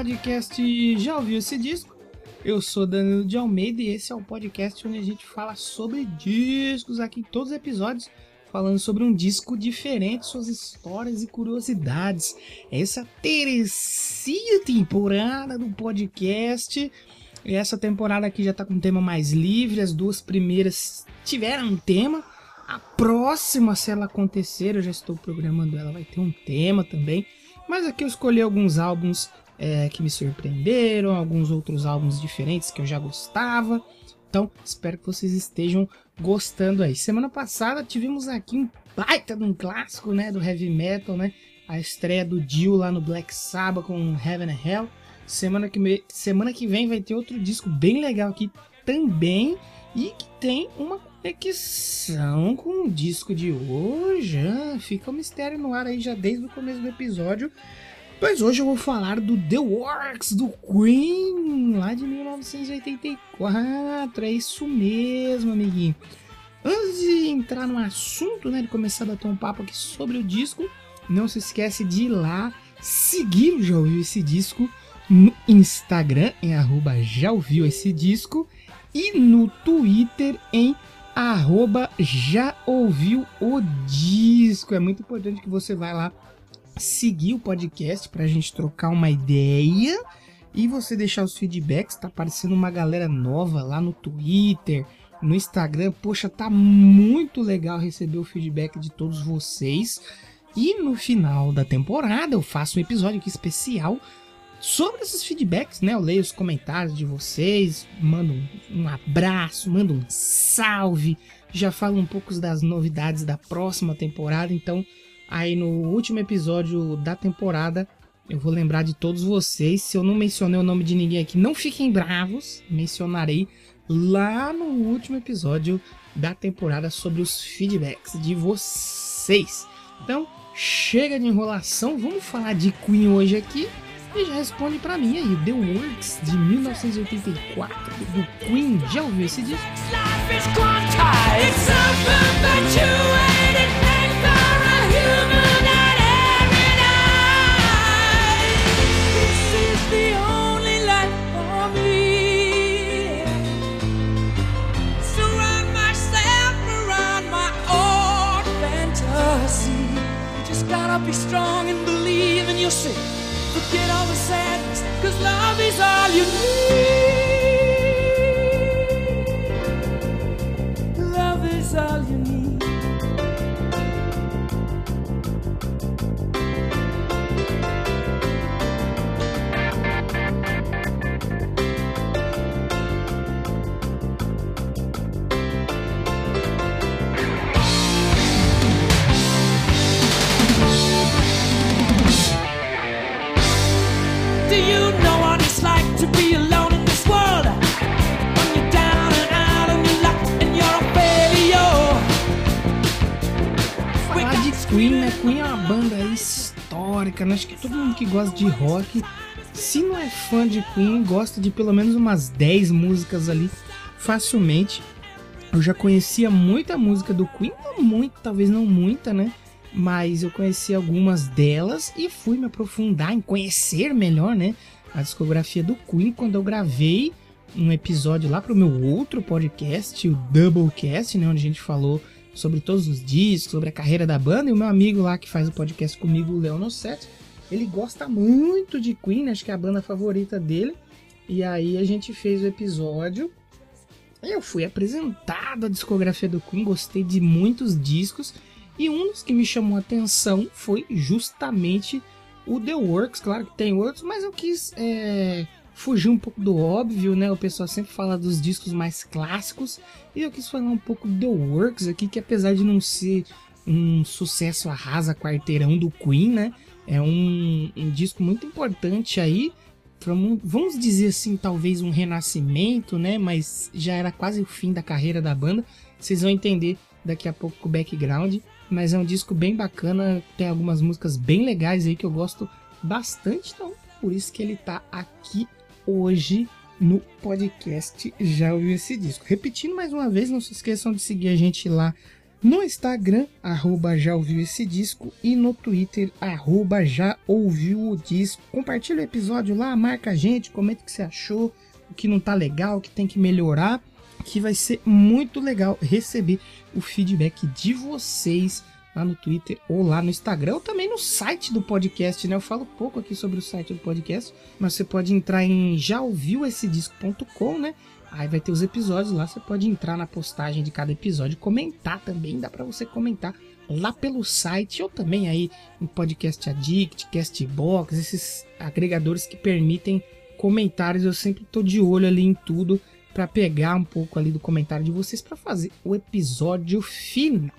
podcast Já ouviu esse disco? Eu sou Danilo de Almeida e esse é o podcast onde a gente fala sobre discos aqui em todos os episódios, falando sobre um disco diferente, suas histórias e curiosidades. Essa é terceira temporada do podcast. E essa temporada aqui já tá com um tema mais livre, as duas primeiras tiveram um tema. A próxima, se ela acontecer, eu já estou programando ela, vai ter um tema também. Mas aqui eu escolhi alguns álbuns é, que me surpreenderam, alguns outros álbuns diferentes que eu já gostava. Então, espero que vocês estejam gostando aí. Semana passada tivemos aqui um baita de um clássico, né, do heavy metal, né? A estreia do Dio lá no Black Sabbath com Heaven and Hell. Semana que, me- semana que vem vai ter outro disco bem legal aqui também e que tem uma conexão com o disco de hoje. Ah, fica um mistério no ar aí já desde o começo do episódio. Pois hoje eu vou falar do The Works do Queen, lá de 1984. É isso mesmo, amiguinho. Antes de entrar no assunto, né, de começar a bater um papo aqui sobre o disco, não se esquece de ir lá seguir o Já Ouviu Esse Disco no Instagram, em arroba já ouviu esse disco, e no Twitter em arroba já ouviu o disco. É muito importante que você vá lá seguir o podcast pra gente trocar uma ideia e você deixar os feedbacks. Tá aparecendo uma galera nova lá no Twitter, no Instagram. Poxa, tá muito legal receber o feedback de todos vocês. E no final da temporada eu faço um episódio aqui especial sobre esses feedbacks, né? Eu leio os comentários de vocês, mando um abraço, mando um salve, já falo um pouco das novidades da próxima temporada. Então, aí no último episódio da temporada, eu vou lembrar de todos vocês. Se eu não mencionei o nome de ninguém aqui, não fiquem bravos, mencionarei lá no último episódio da temporada sobre os feedbacks de vocês. Então, chega de enrolação, vamos falar de Queen hoje aqui. E já responde pra mim aí, The Works de 1984 do Queen. Já ouviu esse disco? Be strong and believe in yourself. Forget all the sadness, cause love is all you need. Histórica, né? Acho que todo mundo que gosta de rock, se não é fã de Queen, gosta de pelo menos umas 10 músicas ali facilmente. Eu já conhecia muita música do Queen, não muito, talvez não muita, né? Mas eu conheci algumas delas e fui me aprofundar em conhecer melhor, né? A discografia do Queen quando eu gravei um episódio lá pro meu outro podcast, o Doublecast, né? Onde a gente falou sobre todos os discos, sobre a carreira da banda. E o meu amigo lá que faz o podcast comigo, o Leon ele gosta muito de Queen, acho que é a banda favorita dele. E aí a gente fez o episódio. Eu fui apresentado a discografia do Queen, gostei de muitos discos. E um dos que me chamou a atenção foi justamente o The Works. Claro que tem outros, mas eu quis é, fugir um pouco do óbvio, né? O pessoal sempre fala dos discos mais clássicos. E eu quis falar um pouco do The Works aqui, que apesar de não ser um sucesso arrasa quarteirão do Queen, né? É um, um disco muito importante aí, vamos dizer assim, talvez um renascimento, né? Mas já era quase o fim da carreira da banda. Vocês vão entender daqui a pouco o background. Mas é um disco bem bacana, tem algumas músicas bem legais aí que eu gosto bastante, então por isso que ele tá aqui hoje no podcast Já Ouviu Esse Disco. Repetindo mais uma vez, não se esqueçam de seguir a gente lá no Instagram, arroba já ouviu esse disco, e no Twitter, arroba já ouviu o disco. Compartilha o episódio lá, marca a gente, comenta o que você achou, o que não tá legal, o que tem que melhorar, que vai ser muito legal receber o feedback de vocês lá no Twitter ou lá no Instagram, ou também no site do podcast, né? Eu falo pouco aqui sobre o site do podcast, mas você pode entrar em jaouviuessedisco.com, né? Aí vai ter os episódios lá, você pode entrar na postagem de cada episódio, comentar também, dá para você comentar lá pelo site ou também aí em Podcast Addict, Castbox, esses agregadores que permitem comentários. Eu sempre tô de olho ali em tudo para pegar um pouco ali do comentário de vocês para fazer o episódio final.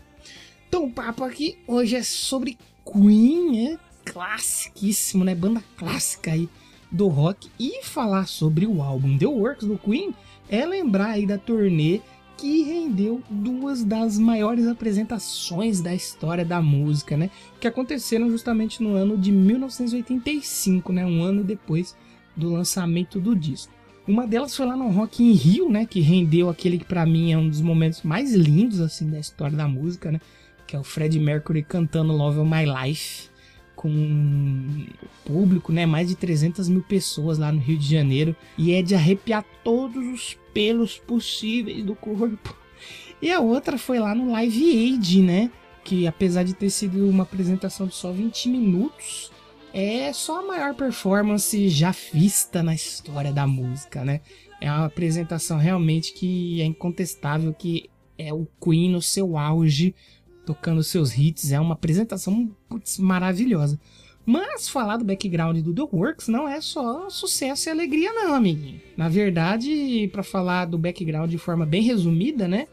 Então, o papo aqui hoje é sobre Queen, né? Classiquíssimo, né? Banda clássica aí do rock. E falar sobre o álbum The Works do Queen é lembrar aí da turnê que rendeu duas das maiores apresentações da história da música, né? Que aconteceram justamente no ano de 1985, né? Um ano depois do lançamento do disco. Uma delas foi lá no Rock in Rio, né? Que rendeu aquele que para mim é um dos momentos mais lindos assim da história da música, né? Que é o Fred Mercury cantando Love of My Life com público, né? Mais de 300 mil pessoas lá no Rio de Janeiro. E é de arrepiar todos os pelos possíveis do corpo. E a outra foi lá no Live Aid, né? Que apesar de ter sido uma apresentação de só 20 minutos, é só a maior performance já vista na história da música, né? É uma apresentação realmente que é incontestável que é o Queen no seu auge tocando seus hits. É uma apresentação putz, maravilhosa. Mas falar do background do The Works não é só sucesso e alegria, não, amiguinho. Na verdade, para falar do background de forma bem resumida, né?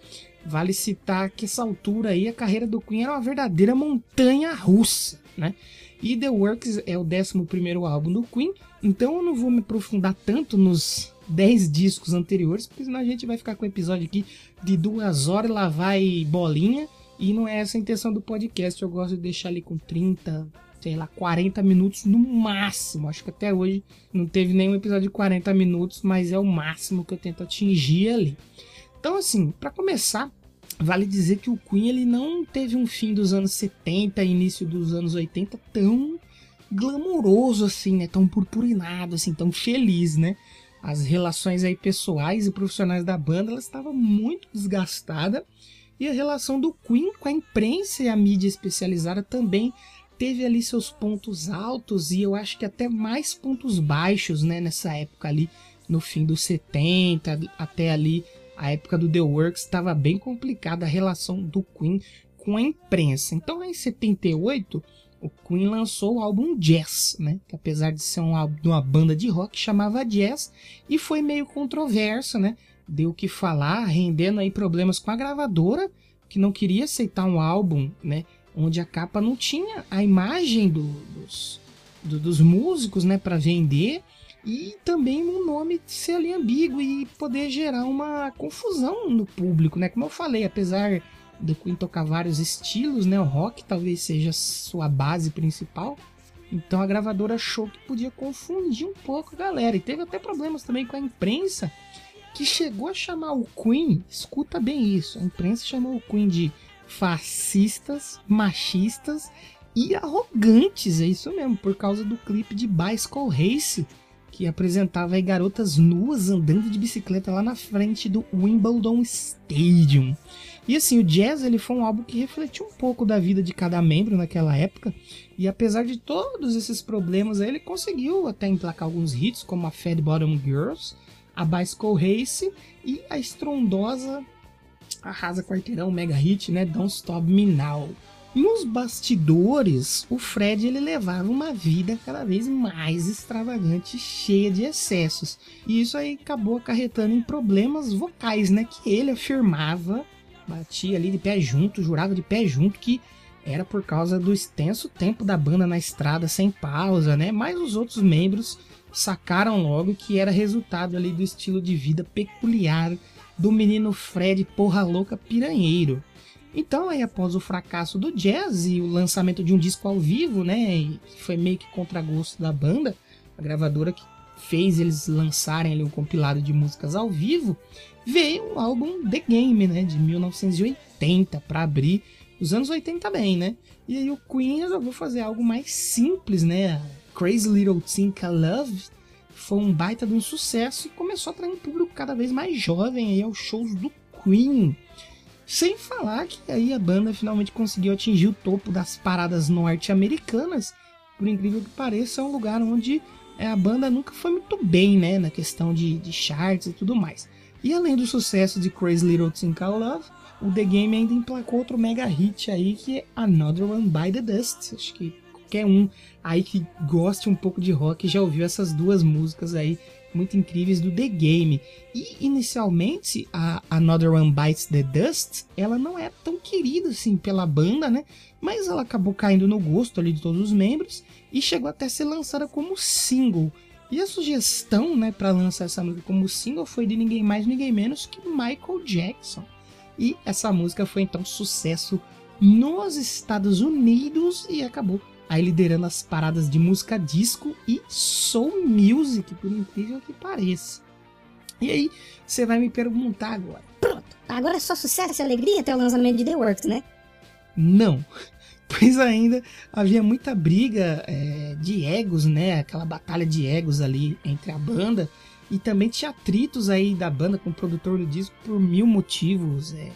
Vale citar que essa altura aí a carreira do Queen era uma verdadeira montanha russa, né? E The Works é o 11 álbum do Queen, então eu não vou me aprofundar tanto nos 10 discos anteriores, porque senão a gente vai ficar com um episódio aqui de duas horas, lá vai bolinha. E não é essa a intenção do podcast. Eu gosto de deixar ali com 30, sei lá, 40 minutos no máximo. Acho que até hoje não teve nenhum episódio de 40 minutos, mas é o máximo que eu tento atingir ali. Então, assim, para começar, vale dizer que o Queen ele não teve um fim dos anos 70 início dos anos 80 tão glamouroso assim, né? Tão purpurinado assim, tão feliz, né? As relações aí pessoais e profissionais da banda, ela estava muito desgastada e a relação do Queen com a imprensa e a mídia especializada também teve ali seus pontos altos e eu acho que até mais pontos baixos, né, nessa época ali, no fim dos 70, até ali a época do The Works, estava bem complicada a relação do Queen com a imprensa. Então, em 78, o Queen lançou o álbum Jazz, né? Que apesar de ser um álbum de uma banda de rock, chamava Jazz e foi meio controverso, né? Deu o que falar, rendendo aí problemas com a gravadora, que não queria aceitar um álbum, né? Onde a capa não tinha a imagem do, dos, do, dos músicos, né? Para vender e também um nome ser ali ambíguo e poder gerar uma confusão no público, né? Como eu falei, apesar do Queen tocar vários estilos, né? O rock talvez seja sua base principal. Então a gravadora achou que podia confundir um pouco a galera. E teve até problemas também com a imprensa, que chegou a chamar o Queen, escuta bem isso, a imprensa chamou o Queen de fascistas, machistas e arrogantes, é isso mesmo, por causa do clipe de Bicycle Race, que apresentava garotas nuas andando de bicicleta lá na frente do Wimbledon Stadium. E assim, o Jazz ele foi um álbum que refletiu um pouco da vida de cada membro naquela época, e apesar de todos esses problemas, ele conseguiu até emplacar alguns hits, como a Fat Bottom Girls, a Bicycle Race e a estrondosa arrasa quarteirão mega hit, né, Don't Stop Me Now. Nos bastidores, o Fred ele levava uma vida cada vez mais extravagante, cheia de excessos. E isso aí acabou acarretando em problemas vocais, né, que ele afirmava, batia ali de pé junto, jurava de pé junto que era por causa do extenso tempo da banda na estrada sem pausa, né? Mas os outros membros sacaram logo que era resultado ali do estilo de vida peculiar do menino Fred Porra Louca Piranheiro. Então, aí após o fracasso do jazz e o lançamento de um disco ao vivo, né, e foi meio que contra gosto da banda, a gravadora que fez eles lançarem ali um compilado de músicas ao vivo, veio o álbum The Game, né, de 1980 para abrir os anos 80 bem, né? E aí o Queen resolveu fazer algo mais simples, né? Crazy Little Thing Called Love foi um baita de um sucesso e começou a atrair um público cada vez mais jovem aí aos shows do Queen. Sem falar que aí a banda finalmente conseguiu atingir o topo das paradas norte-americanas. Por incrível que pareça, é um lugar onde é, a banda nunca foi muito bem, né? Na questão de, de charts e tudo mais. E além do sucesso de Crazy Little Thing Called Love, o The Game ainda emplacou outro mega hit aí, que é Another One by the Dust. Acho que qualquer um aí que goste um pouco de rock já ouviu essas duas músicas aí muito incríveis do The Game. E inicialmente a Another One Bites the Dust, ela não é tão querida assim pela banda, né? Mas ela acabou caindo no gosto ali de todos os membros e chegou até a ser lançada como single. E a sugestão, né, para lançar essa música como single foi de ninguém mais, ninguém menos que Michael Jackson. E essa música foi então sucesso nos Estados Unidos e acabou aí liderando as paradas de música disco e soul music, por incrível que pareça. E aí, você vai me perguntar agora. Pronto, agora é só sucesso e alegria até o lançamento de The Works, né? Não, pois ainda havia muita briga é, de egos, né? Aquela batalha de egos ali entre a banda e também tinha atritos aí da banda com o produtor do disco por mil motivos. É,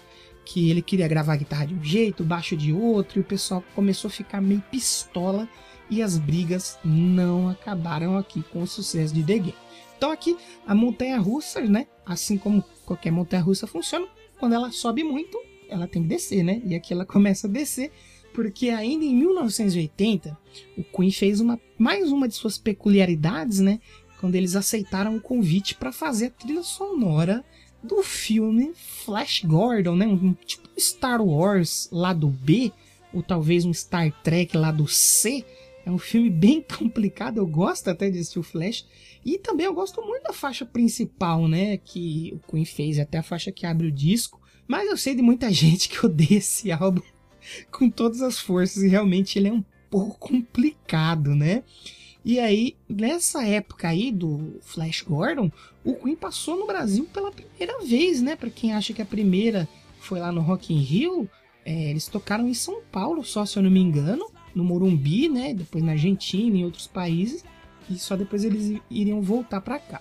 que ele queria gravar a guitarra de um jeito, baixo de outro, e o pessoal começou a ficar meio pistola e as brigas não acabaram aqui com o sucesso de The Game. Então aqui a montanha russa, né? Assim como qualquer montanha russa funciona, quando ela sobe muito, ela tem que descer, né? E aqui ela começa a descer, porque ainda em 1980 o Queen fez uma mais uma de suas peculiaridades, né? Quando eles aceitaram o convite para fazer a trilha sonora do filme Flash Gordon, né? Um tipo Star Wars lá do B, ou talvez um Star Trek lá do C. É um filme bem complicado, eu gosto até de assistir o Flash. E também eu gosto muito da faixa principal, né? Que o Queen fez, até a faixa que abre o disco. Mas eu sei de muita gente que odeia esse álbum com todas as forças e realmente ele é um pouco complicado, né? E aí, nessa época aí do Flash Gordon, o Queen passou no Brasil pela primeira vez, né? Para quem acha que a primeira foi lá no Rock in Rio, é, eles tocaram em São Paulo, só se eu não me engano, no Morumbi, né? Depois na Argentina, em outros países, e só depois eles iriam voltar para cá.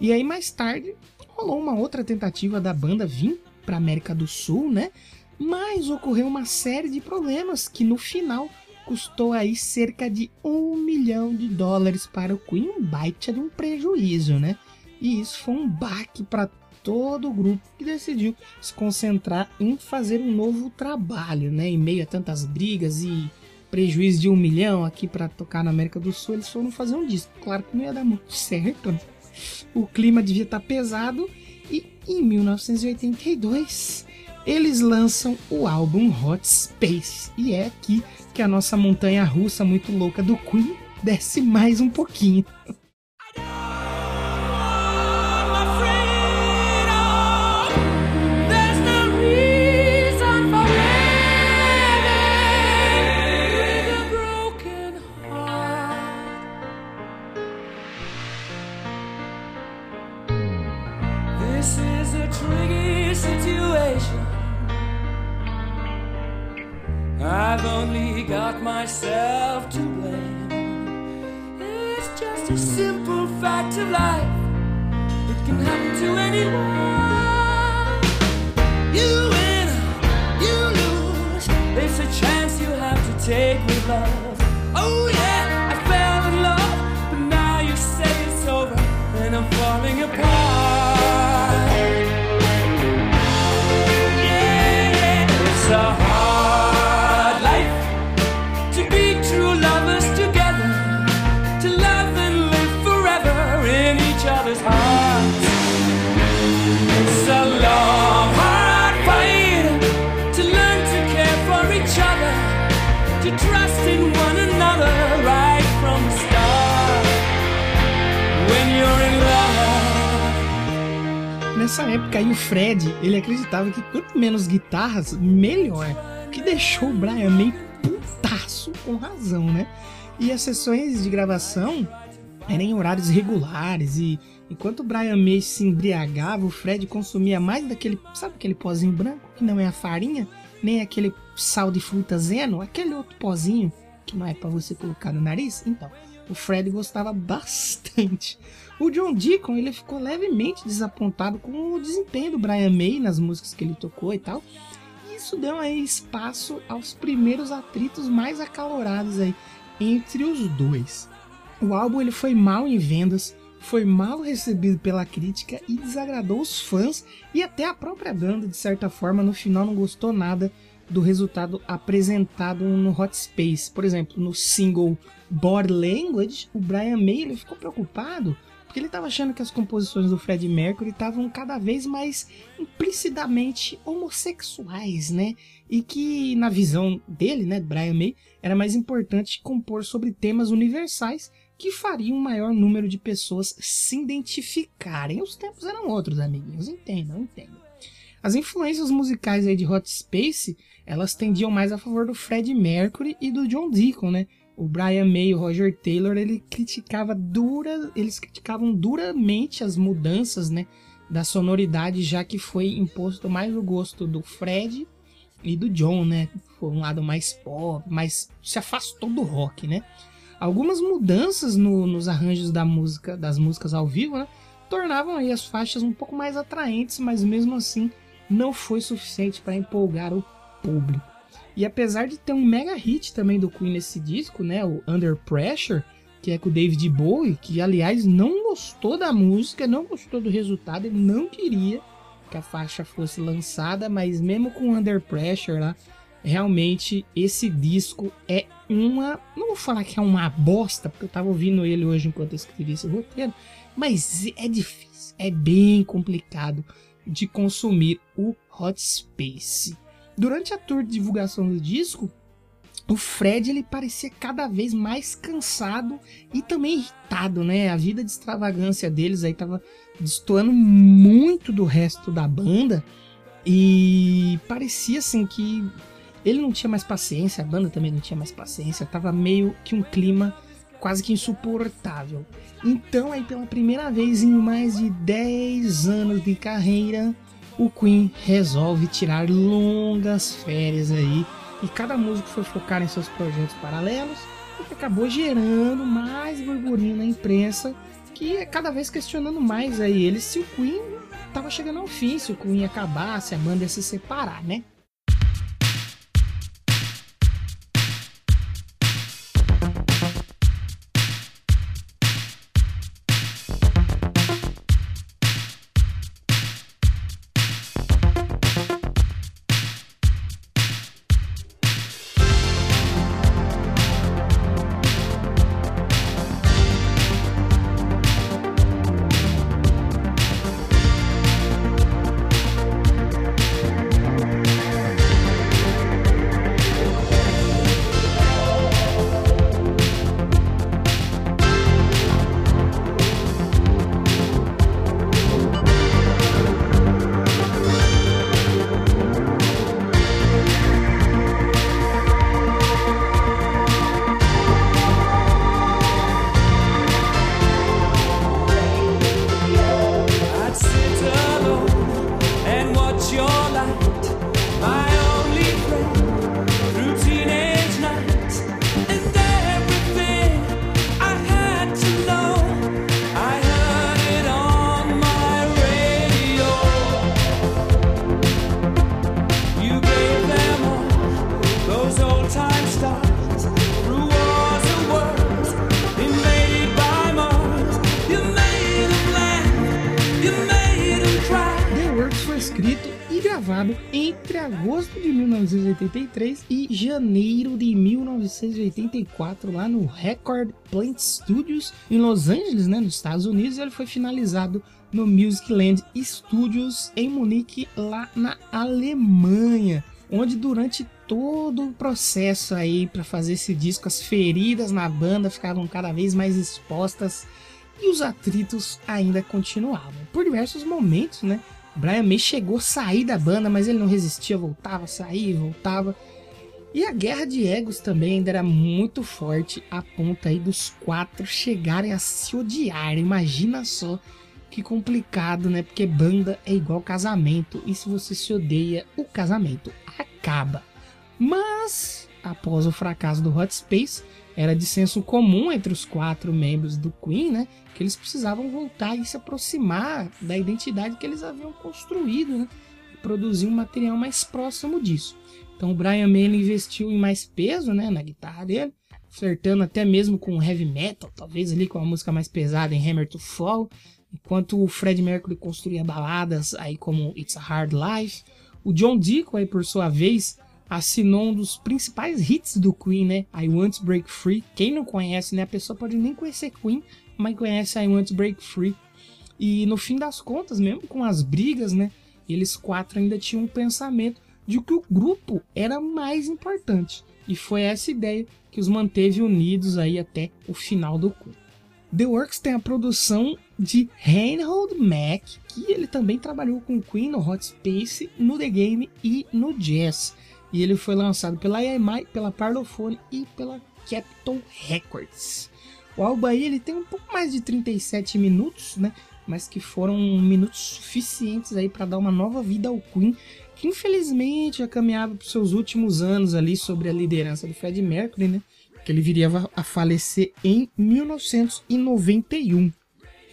E aí mais tarde rolou uma outra tentativa da banda vir para América do Sul, né? Mas ocorreu uma série de problemas que no final custou aí cerca de um milhão de dólares para o Queen, um baita de um prejuízo, né? E isso foi um baque para todo o grupo que decidiu se concentrar em fazer um novo trabalho, né? Em meio a tantas brigas e prejuízo de um milhão aqui para tocar na América do Sul, eles foram fazer um disco. Claro que não ia dar muito certo, né? O clima devia estar tá pesado e em 1982 eles lançam o álbum Hot Space e é aqui que a nossa montanha russa muito louca do Queen desce mais um pouquinho. Got myself to blame. It's just a simple fact of life. It can happen to anyone. You win, you lose. It's a chance you have to take with love. Nessa época aí o Fred, ele acreditava que quanto menos guitarras, melhor. O que deixou o Brian May putaço com razão, né? E as sessões de gravação eram em horários regulares e enquanto o Brian May se embriagava, o Fred consumia mais daquele, sabe aquele pozinho branco que não é a farinha, nem aquele sal de fruta zeno, aquele outro pozinho que não é para você colocar no nariz? Então, o Fred gostava bastante. O John Deacon, ele ficou levemente desapontado com o desempenho do Brian May nas músicas que ele tocou e tal. E isso deu aí espaço aos primeiros atritos mais acalorados aí entre os dois. O álbum ele foi mal em vendas, foi mal recebido pela crítica e desagradou os fãs e até a própria banda, de certa forma, no final não gostou nada do resultado apresentado no Hot Space. Por exemplo, no single Body Language, o Brian May ele ficou preocupado porque ele estava achando que as composições do Fred Mercury estavam cada vez mais implicitamente homossexuais, né? E que na visão dele, né, Brian May, era mais importante compor sobre temas universais que fariam um maior número de pessoas se identificarem. Os tempos eram outros, amiguinhos, entendam, entendam. As influências musicais aí de Hot Space, elas tendiam mais a favor do Fred Mercury e do John Deacon, né? O Brian May e o Roger Taylor, ele criticava dura, eles criticavam duramente as mudanças, né, da sonoridade, já que foi imposto mais o gosto do Fred e do John, né? Foi um lado mais pop, mas se afastou do rock, né? Algumas mudanças no, nos arranjos da música, das músicas ao vivo, né, tornavam aí as faixas um pouco mais atraentes, mas mesmo assim não foi suficiente para empolgar o público. E apesar de ter um mega hit também do Queen nesse disco, né, o Under Pressure, que é com o David Bowie, que aliás não gostou da música, não gostou do resultado, ele não queria que a faixa fosse lançada, mas mesmo com Under Pressure lá, realmente esse disco é uma, não vou falar que é uma bosta, porque eu tava ouvindo ele hoje enquanto eu escrevi esse roteiro, mas é difícil, é bem complicado de consumir o Hot Space. Durante a tour de divulgação do disco, o Fred ele parecia cada vez mais cansado e também irritado, né? A vida de extravagância deles aí tava destoando muito do resto da banda e parecia assim que ele não tinha mais paciência, a banda também não tinha mais paciência, tava meio que um clima quase que insuportável. Então aí pela primeira vez em mais de 10 anos de carreira, o Queen resolve tirar longas férias aí e cada músico foi focar em seus projetos paralelos, o que acabou gerando mais burburinho na imprensa, que é cada vez questionando mais aí ele se o Queen estava chegando ao fim, se o Queen ia acabar, se a banda ia se separar, né? Entre agosto de 1983 e janeiro de 1984 lá no Record Plant Studios em Los Angeles, né, nos Estados Unidos. E ele foi finalizado no Musicland Studios em Munique, lá na Alemanha, onde durante todo o processo aí para fazer esse disco, as feridas na banda ficavam cada vez mais expostas e os atritos ainda continuavam. Por diversos momentos, né, Brian May chegou a sair da banda, mas ele não resistia, voltava, saía, voltava. E a guerra de egos também ainda era muito forte, a ponto aí dos quatro chegarem a se odiar. Imagina só que complicado, né? Porque banda é igual casamento, e se você se odeia, o casamento acaba. Mas, após o fracasso do Hot Space, era de senso comum entre os quatro membros do Queen, né? Que eles precisavam voltar e se aproximar da identidade que eles haviam construído, né? E produzir um material mais próximo disso. Então o Brian May investiu em mais peso, né? Na guitarra dele, flertando até mesmo com heavy metal, talvez ali com a música mais pesada em Hammer to Fall, enquanto o Fred Mercury construía baladas aí como It's a Hard Life. O John Deacon, aí, por sua vez, assinou um dos principais hits do Queen, né? I Want to Break Free. Quem não conhece, né? A pessoa pode nem conhecer Queen, mas conhece I Want to Break Free. E no fim das contas, mesmo com as brigas, né? Eles quatro ainda tinham um pensamento de que o grupo era mais importante. E foi essa ideia que os manteve unidos aí até o final do Queen. The Works tem a produção de Reinhold Mack, que ele também trabalhou com Queen no Hot Space, no The Game e no Jazz e ele foi lançado pela EMI, pela Parlophone e pela Capitol Records. O álbum aí ele tem um pouco mais de 37 minutos, né? Mas que foram minutos suficientes aí para dar uma nova vida ao Queen, que infelizmente já caminhava para seus últimos anos ali sobre a liderança do Fred Mercury, né? Que ele viria a falecer em 1991.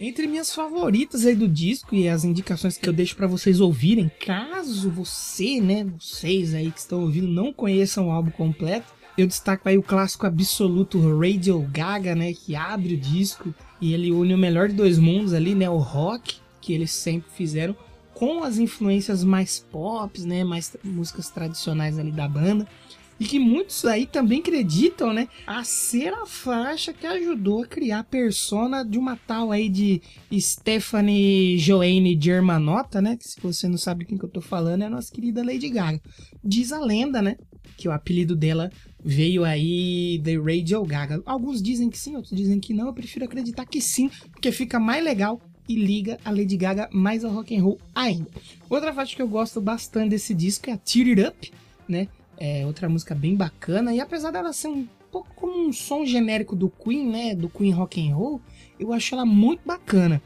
Entre minhas favoritas aí do disco e as indicações que eu deixo para vocês ouvirem, caso você, né, vocês aí que estão ouvindo não conheçam o álbum completo, eu destaco aí o clássico absoluto Radio Gaga, né, que abre o disco e ele une o melhor de dois mundos ali, né, o rock que eles sempre fizeram com as influências mais pop, né, mais músicas tradicionais ali da banda e que muitos aí também acreditam, né, a ser a faixa que ajudou a criar a persona de uma tal aí de Stephanie Joanne Germanotta, né, que se você não sabe quem que eu tô falando, é a nossa querida Lady Gaga. Diz a lenda, né, que o apelido dela veio aí The Radio Gaga. Alguns dizem que sim, outros dizem que não, eu prefiro acreditar que sim, porque fica mais legal e liga a Lady Gaga mais ao rock and roll ainda. Outra faixa que eu gosto bastante desse disco é a Tear It Up, né? É outra música bem bacana. E apesar dela ser um pouco como um som genérico do Queen, né? Do Queen Rock and Roll, eu acho ela muito bacana.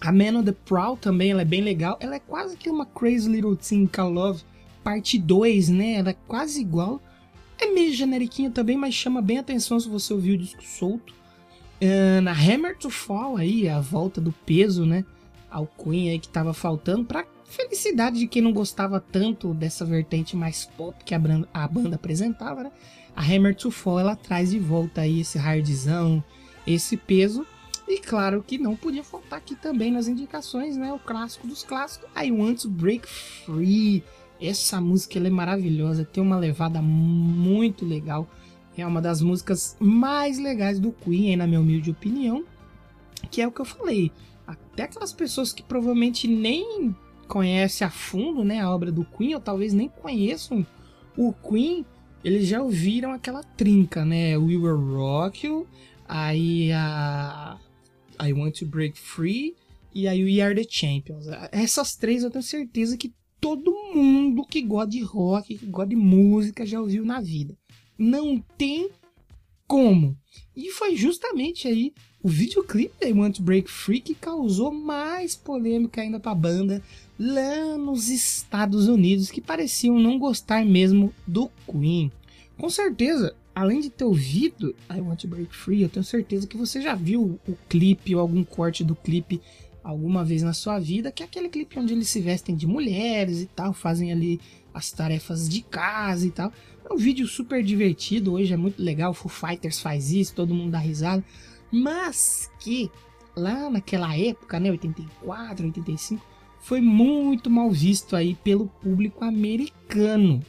A Man on the Prowl também ela é bem legal. Ela é quase que uma Crazy Little Thing Called Love parte 2, né? Ela é quase igual. É meio generiquinha também, mas chama bem atenção se você ouvir o disco solto. Uh, na Hammer to Fall aí, a volta do peso, né? Ao Queen aí que tava faltando para felicidade de quem não gostava tanto dessa vertente mais pop que a, banda, a banda apresentava, né? A Hammer to Fall ela traz de volta aí esse hardzão, esse peso. E claro que não podia faltar aqui também nas indicações, né? O clássico dos clássicos, I Want to Break Free. Essa música ela é maravilhosa, tem uma levada muito legal. É uma das músicas mais legais do Queen, aí, na minha humilde opinião. Que é o que eu falei. Até aquelas pessoas que provavelmente nem conhece a fundo né, a obra do Queen, ou talvez nem conheçam o Queen, eles já ouviram aquela trinca, né? We Will Rock You, aí a I Want to Break Free e aí We Are the Champions. Essas três eu tenho certeza que todo mundo que gosta de rock, que gosta de música já ouviu na vida. Não tem como. E foi justamente aí o videoclipe da I Want to Break Free que causou mais polêmica ainda pra banda lá nos Estados Unidos que pareciam não gostar mesmo do Queen. Com certeza, além de ter ouvido I Want to Break Free, eu tenho certeza que você já viu o clipe ou algum corte do clipe alguma vez na sua vida, que é aquele clipe onde eles se vestem de mulheres e tal, fazem ali as tarefas de casa e tal. É um vídeo super divertido, hoje é muito legal, Foo Fighters faz isso, todo mundo dá risada, mas que lá naquela época, né, 84, 85, foi muito mal visto aí pelo público americano.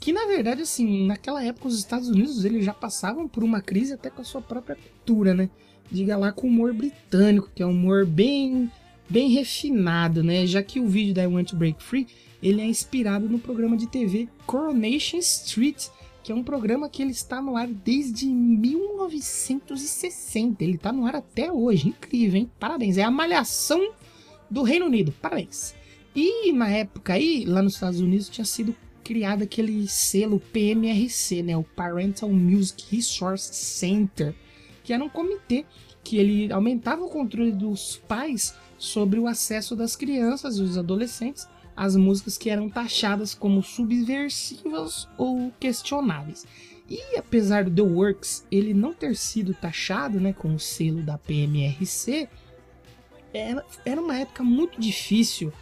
Que na verdade, assim, naquela época os Estados Unidos eles já passavam por uma crise até com a sua própria cultura, né? Diga lá com o humor britânico, que é um humor bem, bem refinado, né? Já que o vídeo da I Want to Break Free ele é inspirado no programa de TV Coronation Street, que é um programa que ele está no ar desde 1960. Ele está no ar até hoje, incrível, hein? Parabéns, é a malhação do Reino Unido. Parabéns. E na época aí, lá nos Estados Unidos, tinha sido criado aquele selo PMRC, né, o Parental Music Resource Center, que era um comitê que ele aumentava o controle dos pais sobre o acesso das crianças e dos adolescentes às músicas que eram taxadas como subversivas ou questionáveis. E apesar do The Works ele não ter sido taxado né, com o selo da PMRC, era, era uma época muito difícil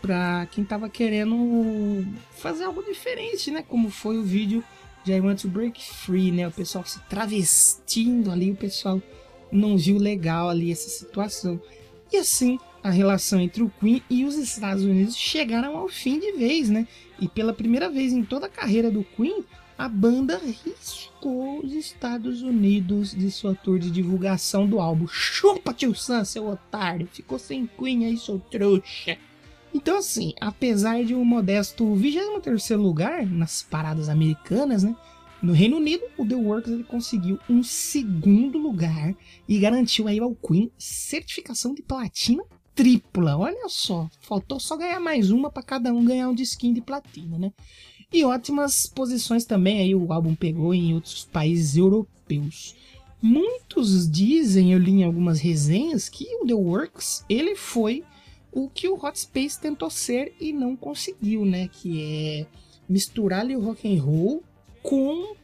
para quem estava querendo fazer algo diferente, né? Como foi o vídeo de I Want to Break Free, né? O pessoal se travestindo ali, o pessoal não viu legal ali essa situação. E assim, a relação entre o Queen e os Estados Unidos chegaram ao fim de vez, né? E pela primeira vez em toda a carreira do Queen, a banda riscou os Estados Unidos de sua tour de divulgação do álbum. Chupa, tio Sam, seu otário. Ficou sem Queen aí, seu trouxa. Então, assim, apesar de um modesto 23 lugar nas paradas americanas, né? No Reino Unido, o The Works ele conseguiu um segundo lugar e garantiu aí ao Queen certificação de platina tripla. Olha só, faltou só ganhar mais uma para cada um ganhar um disquinho de platina, né? E ótimas posições também aí o álbum pegou em outros países europeus. Muitos dizem, eu li em algumas resenhas, que o The Works ele foi o que o Hot Space tentou ser e não conseguiu, né? Que é misturar ali o rock and roll com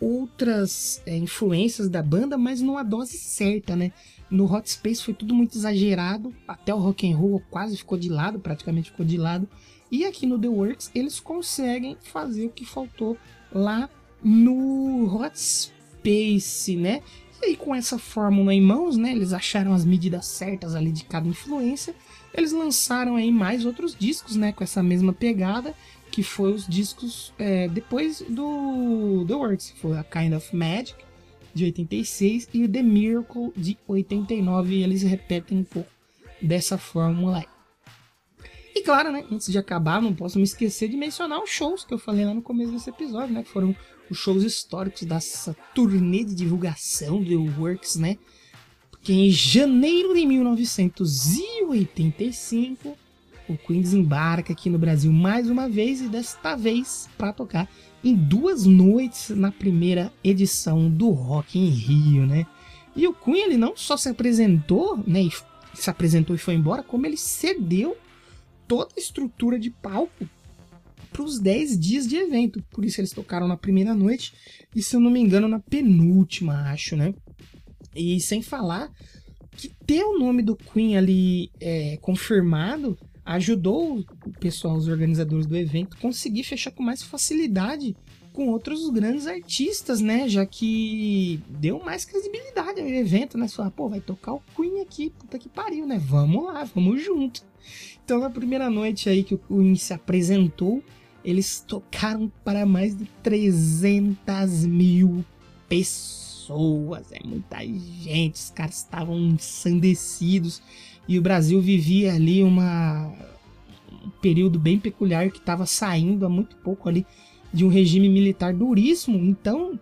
outras é, influências da banda, mas numa dose certa, né? No Hot Space foi tudo muito exagerado, até o rock and roll quase ficou de lado, praticamente ficou de lado. E aqui no The Works eles conseguem fazer o que faltou lá no Hot Space, né? E aí com essa fórmula em mãos, né? Eles acharam as medidas certas ali de cada influência. Eles lançaram aí mais outros discos, né? Com essa mesma pegada, que foi os discos é, depois do The Works. Foi a Kind of Magic, de 86, e The Miracle, de 89. E eles repetem um pouco dessa fórmula aí. E claro, né, antes de acabar, não posso me esquecer de mencionar os shows que eu falei lá no começo desse episódio, né? Que foram os shows históricos dessa turnê de divulgação do Works, né? Porque em janeiro de 1985, o Queen desembarca aqui no Brasil mais uma vez e desta vez para tocar em duas noites na primeira edição do Rock em Rio, né? E o Queen ele não só se apresentou, né, se apresentou e foi embora, como ele cedeu toda a estrutura de palco para os 10 dias de evento. Por isso eles tocaram na primeira noite e, se eu não me engano, na penúltima, acho, né? E sem falar que ter o nome do Queen ali é, confirmado ajudou o pessoal, os organizadores do evento, conseguir fechar com mais facilidade com outros grandes artistas, né? Já que deu mais credibilidade ao evento, né? Só, pô, vai tocar o Queen aqui, puta que pariu, né? Vamos lá, vamos junto. Então, na primeira noite aí que o Queen se apresentou, eles tocaram para mais de 300 mil pessoas. É muita gente, os caras estavam ensandecidos. E o Brasil vivia ali uma, um período bem peculiar que estava saindo há muito pouco ali de um regime militar duríssimo. Então,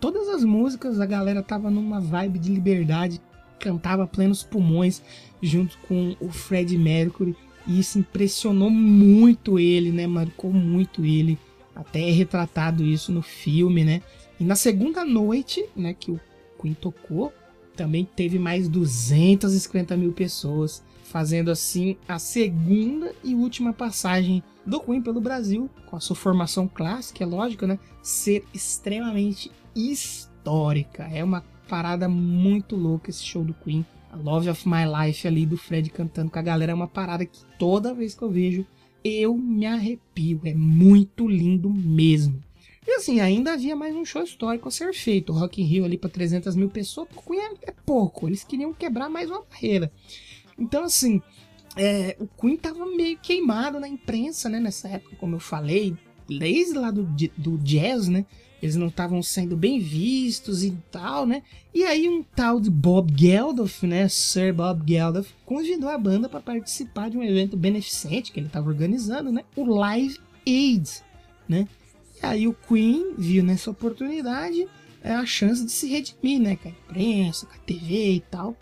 todas as músicas a galera tava numa vibe de liberdade, cantava plenos pulmões junto com o Fred Mercury. E isso impressionou muito ele, né? Marcou muito ele. Até é retratado isso no filme, né? E na segunda noite, né, que o Queen tocou, também teve mais 250 mil pessoas, fazendo assim a segunda e última passagem do Queen pelo Brasil, com a sua formação clássica, é lógico, né? Ser extremamente histórica. É uma parada muito louca esse show do Queen. A Love of My Life ali do Fred cantando com a galera é uma parada que toda vez que eu vejo eu me arrepio. É muito lindo mesmo. E assim, ainda havia mais um show histórico a ser feito. O Rock in Rio ali para 300 mil pessoas, o Queen é, é pouco. Eles queriam quebrar mais uma barreira. Então, assim, é, o Queen tava meio queimado na imprensa, né? Nessa época, como eu falei, desde lá do, do jazz, né? Eles não estavam sendo bem vistos e tal, né? E aí um tal de Bob Geldof, né? Sir Bob Geldof, convidou a banda para participar de um evento beneficente que ele estava organizando, né? O Live Aid, né? E aí o Queen viu nessa oportunidade é, a chance de se redimir, né? Com a imprensa, com a TV e tal.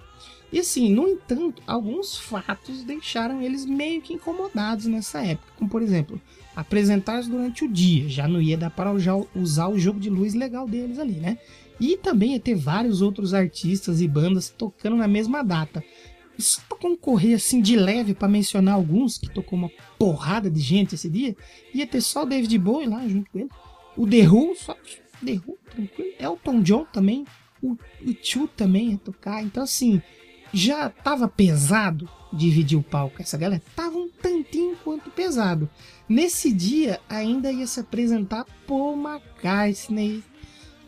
E assim, no entanto, alguns fatos deixaram eles meio que incomodados nessa época. Como por exemplo, apresentados durante o dia, já não ia dar para usar o jogo de luz legal deles ali, né? E também ia ter vários outros artistas e bandas tocando na mesma data. Só pra concorrer assim de leve para mencionar alguns, que tocou uma porrada de gente esse dia, ia ter só o David Bowie lá junto com ele, o The Who, só The Who, tranquilo, Elton John também, o, o também ia tocar, então assim, já tava pesado dividir o palco, essa galera tava um tantinho quanto pesado. Nesse dia ainda ia se apresentar Paul McCartney,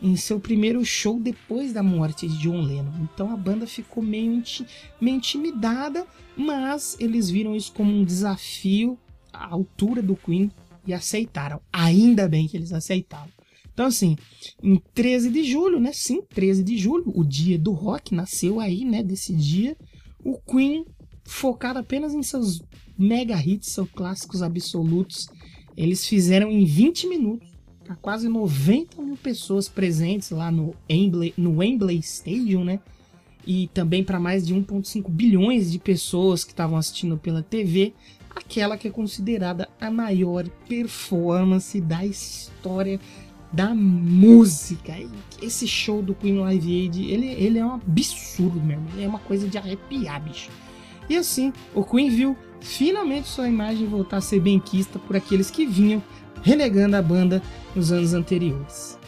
em seu primeiro show depois da morte de John Lennon. Então a banda ficou meio, inti meio intimidada, mas eles viram isso como um desafio à altura do Queen e aceitaram. Ainda bem que eles aceitaram. Então, assim, em 13 de julho, né? Sim, 13 de julho, o dia do rock nasceu aí, né? Desse dia, o Queen, focado apenas em seus mega hits, seus clássicos absolutos, eles fizeram em 20 minutos para quase 90 mil pessoas presentes lá no Wembley, no Wembley Stadium, né? E também para mais de 1,5 bilhões de pessoas que estavam assistindo pela TV, aquela que é considerada a maior performance da história da música. Esse show do Queen Live Aid, ele, ele é um absurdo mesmo, é uma coisa de arrepiar, bicho. E assim, o Queen viu finalmente sua imagem voltar a ser benquista por aqueles que vinham renegando a banda nos anos anteriores.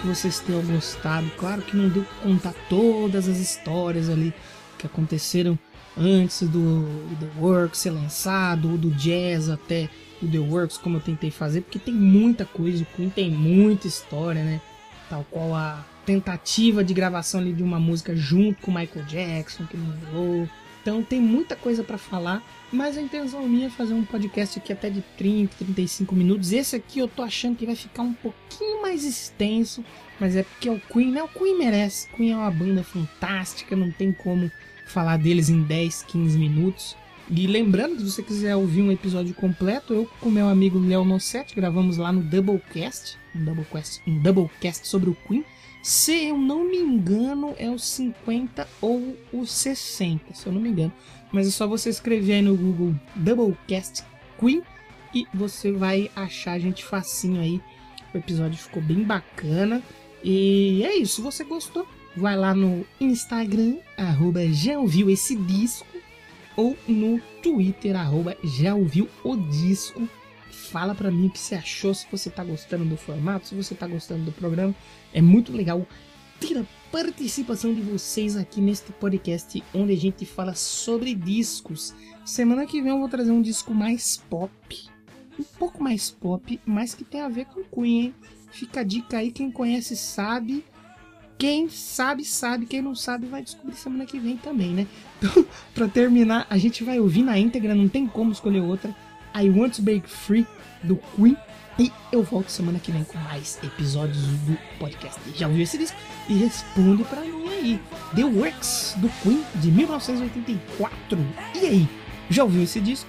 Que vocês tenham gostado. Claro que não deu pra contar todas as histórias ali que aconteceram antes do, The Works ser lançado, do jazz até o The Works, como eu tentei fazer, porque tem muita coisa, o Queen tem muita história, né? Tal qual a tentativa de gravação ali de uma música junto com Michael Jackson, que não rolou. Então tem muita coisa para falar, mas a intenção minha é fazer um podcast aqui até de 30, 35 minutos. Esse aqui eu tô achando que vai ficar um pouquinho mais extenso, mas é porque é o Queen, né? O Queen merece. Queen é uma banda fantástica, não tem como falar deles em 10, 15 minutos. E lembrando, se você quiser ouvir um episódio completo, eu com meu amigo Léo Nosset gravamos lá no Doublecast, um Doublecast, um Doublecast sobre o Queen. Se eu não me engano, é o 50 ou o 60, se eu não me engano. Mas é só você escrever aí no Google Doublecast Queen e você vai achar a gente facinho aí. O episódio ficou bem bacana. E é isso, se você gostou, vai lá no Instagram, arroba já ouviu esse disco, ou no Twitter, arroba já ouviu o disco fala para mim o que você achou, se você tá gostando do formato, se você tá gostando do programa. É muito legal ter a participação de vocês aqui neste podcast onde a gente fala sobre discos. Semana que vem eu vou trazer um disco mais pop, um pouco mais pop, mas que tem a ver com Queen, hein? Fica a dica aí, quem conhece sabe. Quem sabe, sabe. Quem não sabe, vai descobrir semana que vem também, né? Então, pra terminar, a gente vai ouvir na íntegra, não tem como escolher outra I Want to Break Free do Queen. E eu volto semana que vem com mais episódios do podcast. Já ouviu esse disco? E responde para mim aí. The Works do Queen de 1984. E aí? Já ouviu esse disco?